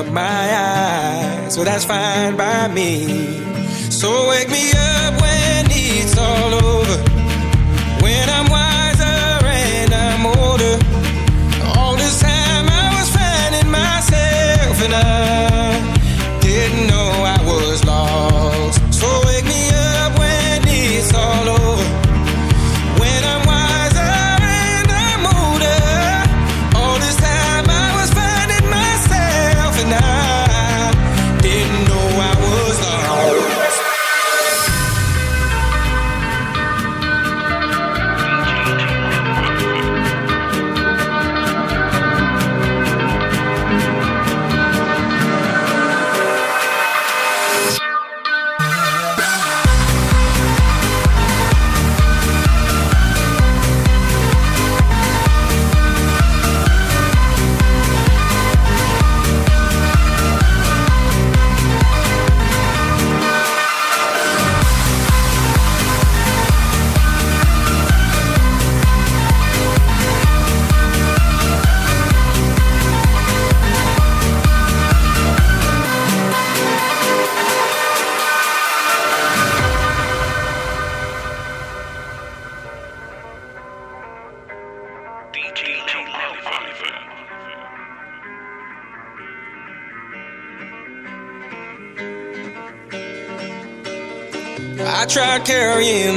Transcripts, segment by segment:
up my eyes. Well, that's fine by me. So wake me up.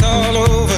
it's all over.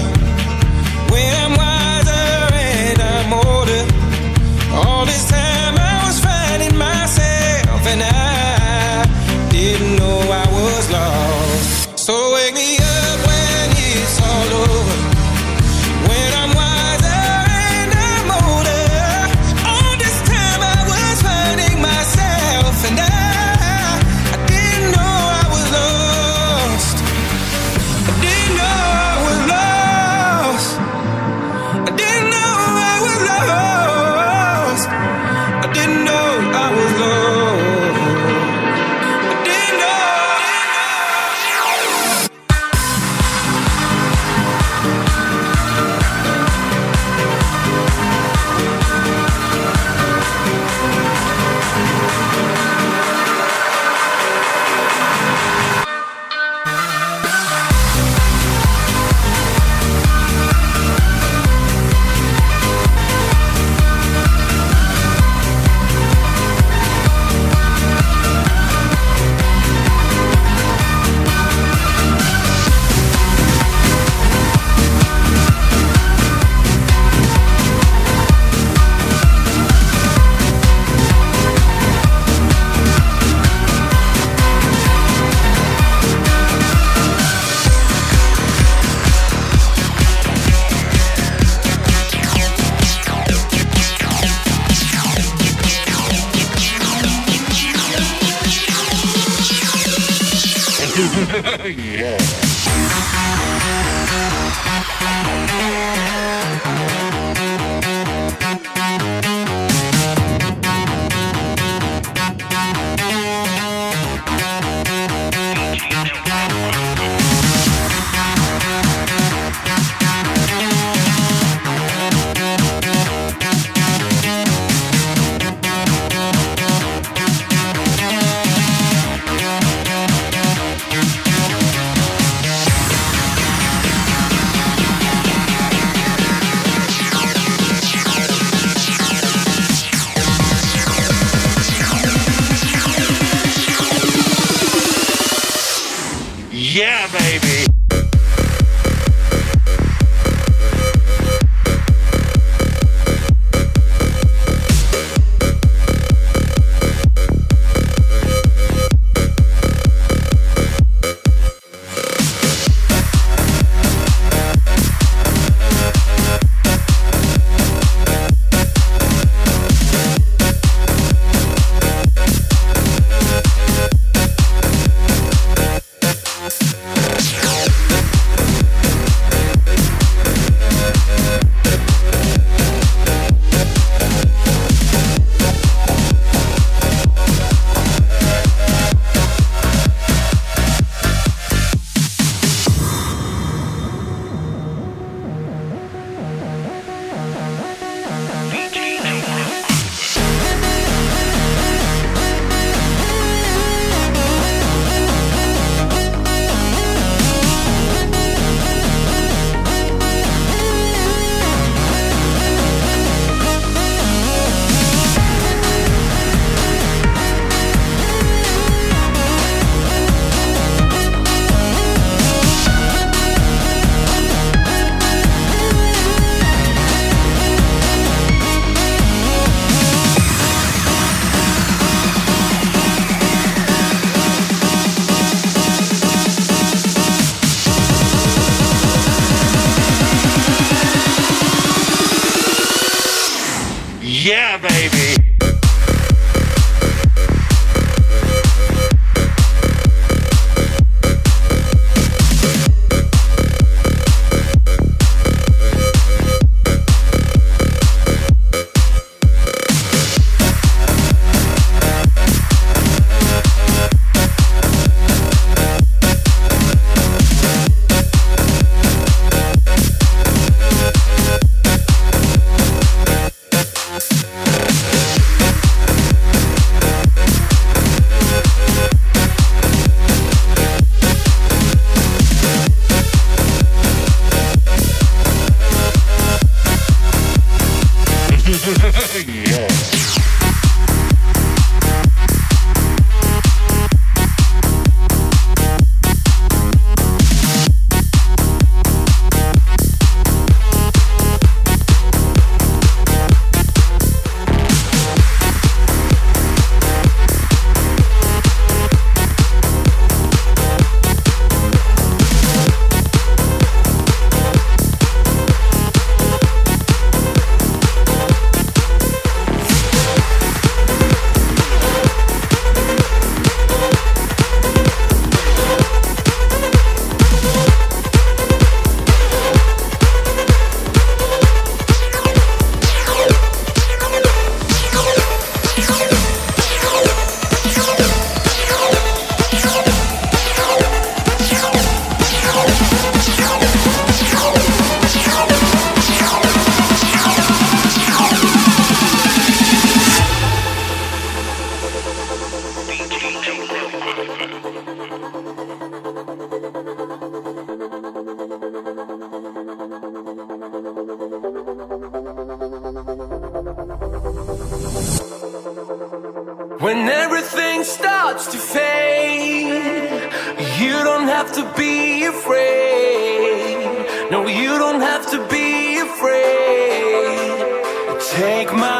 Take my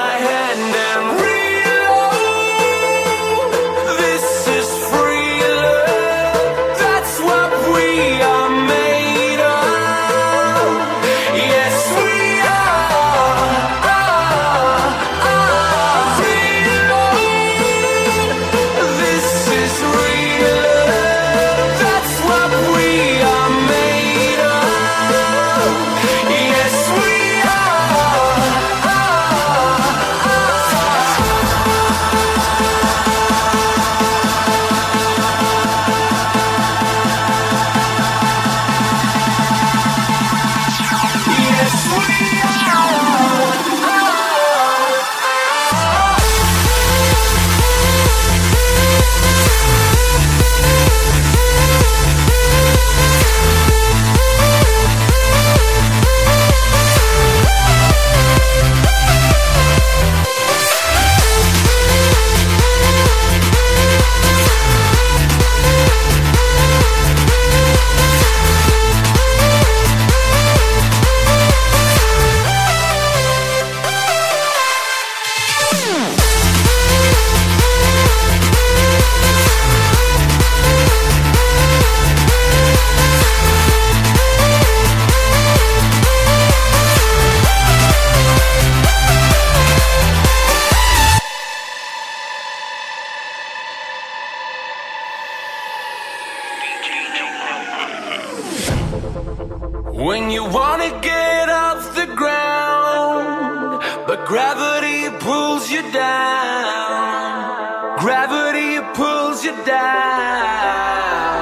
down.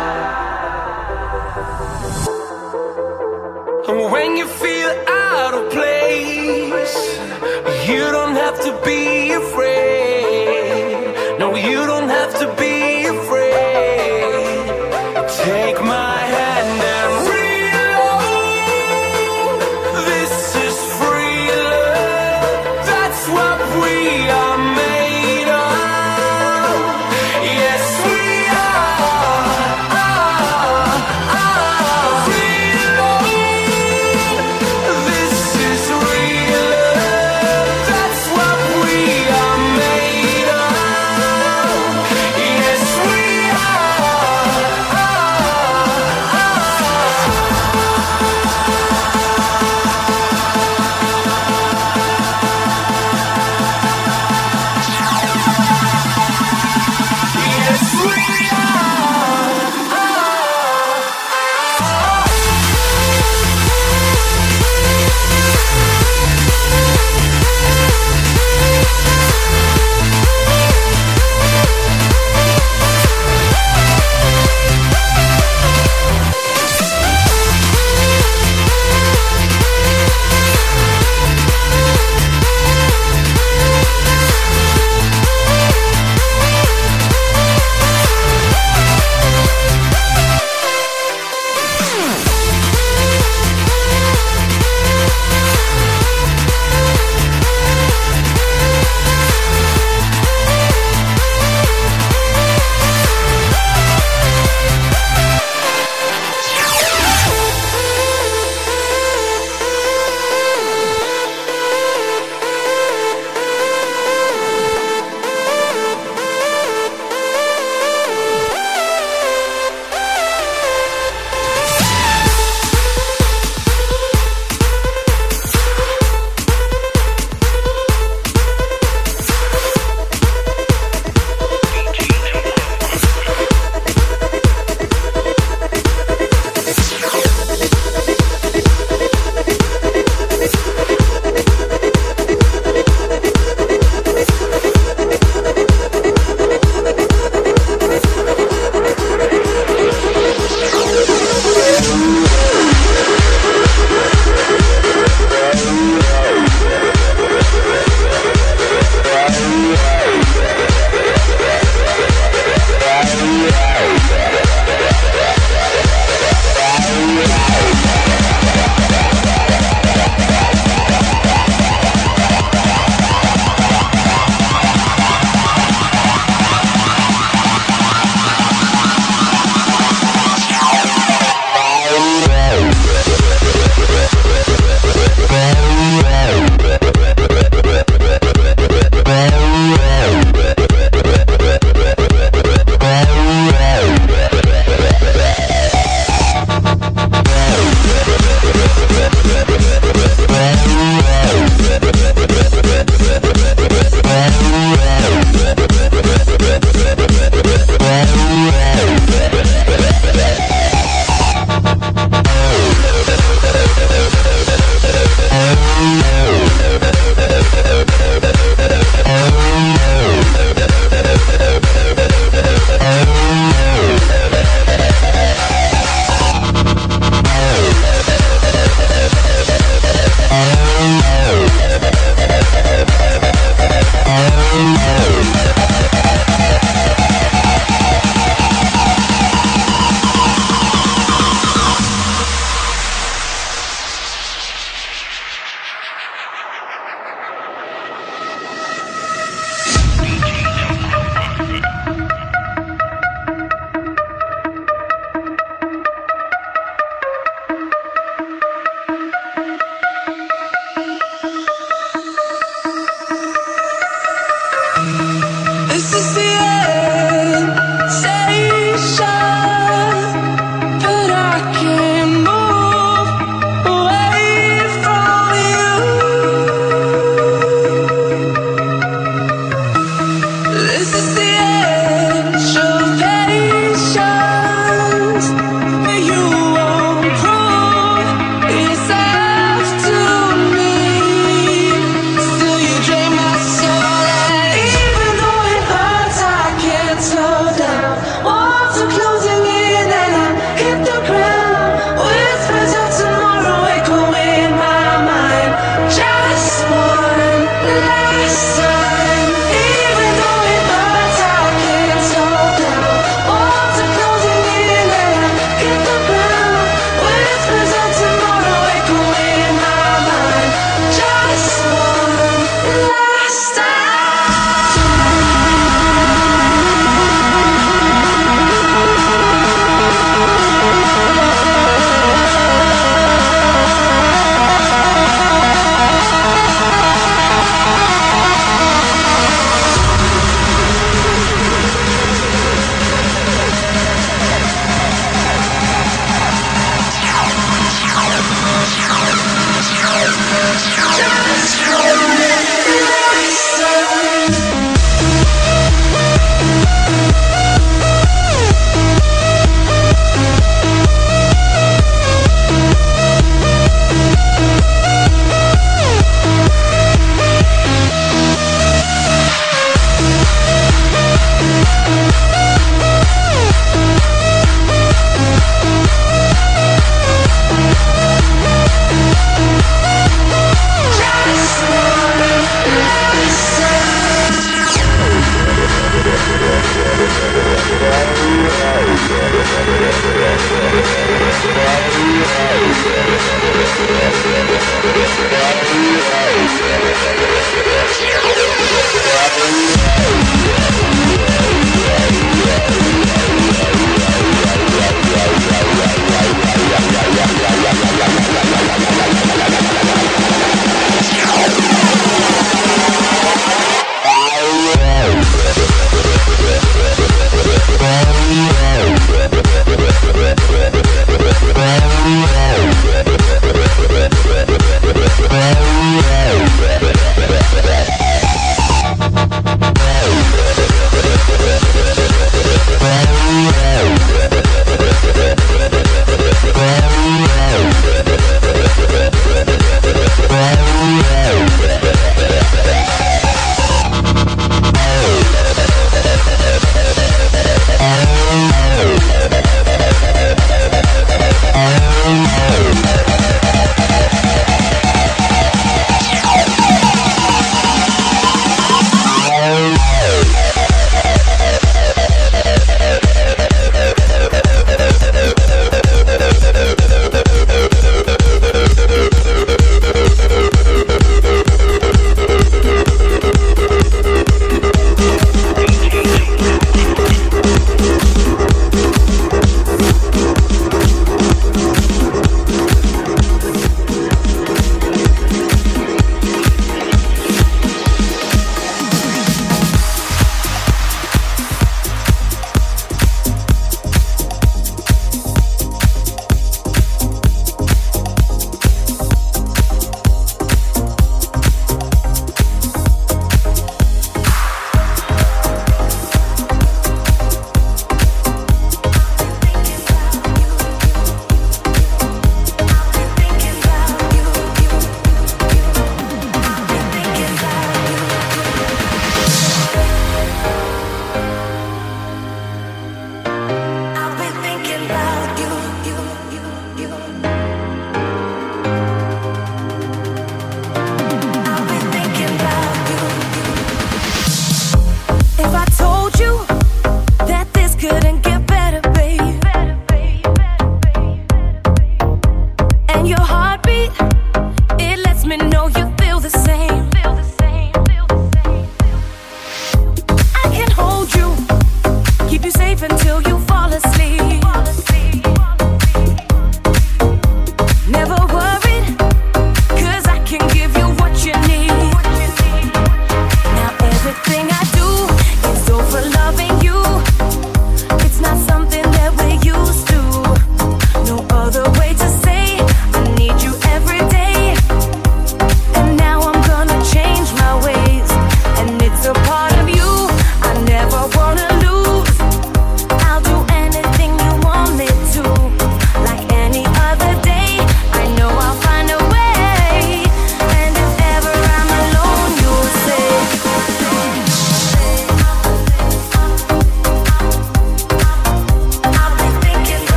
And when you feel out of place, you don't have to be afraid. No, you don't have to be.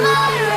Forget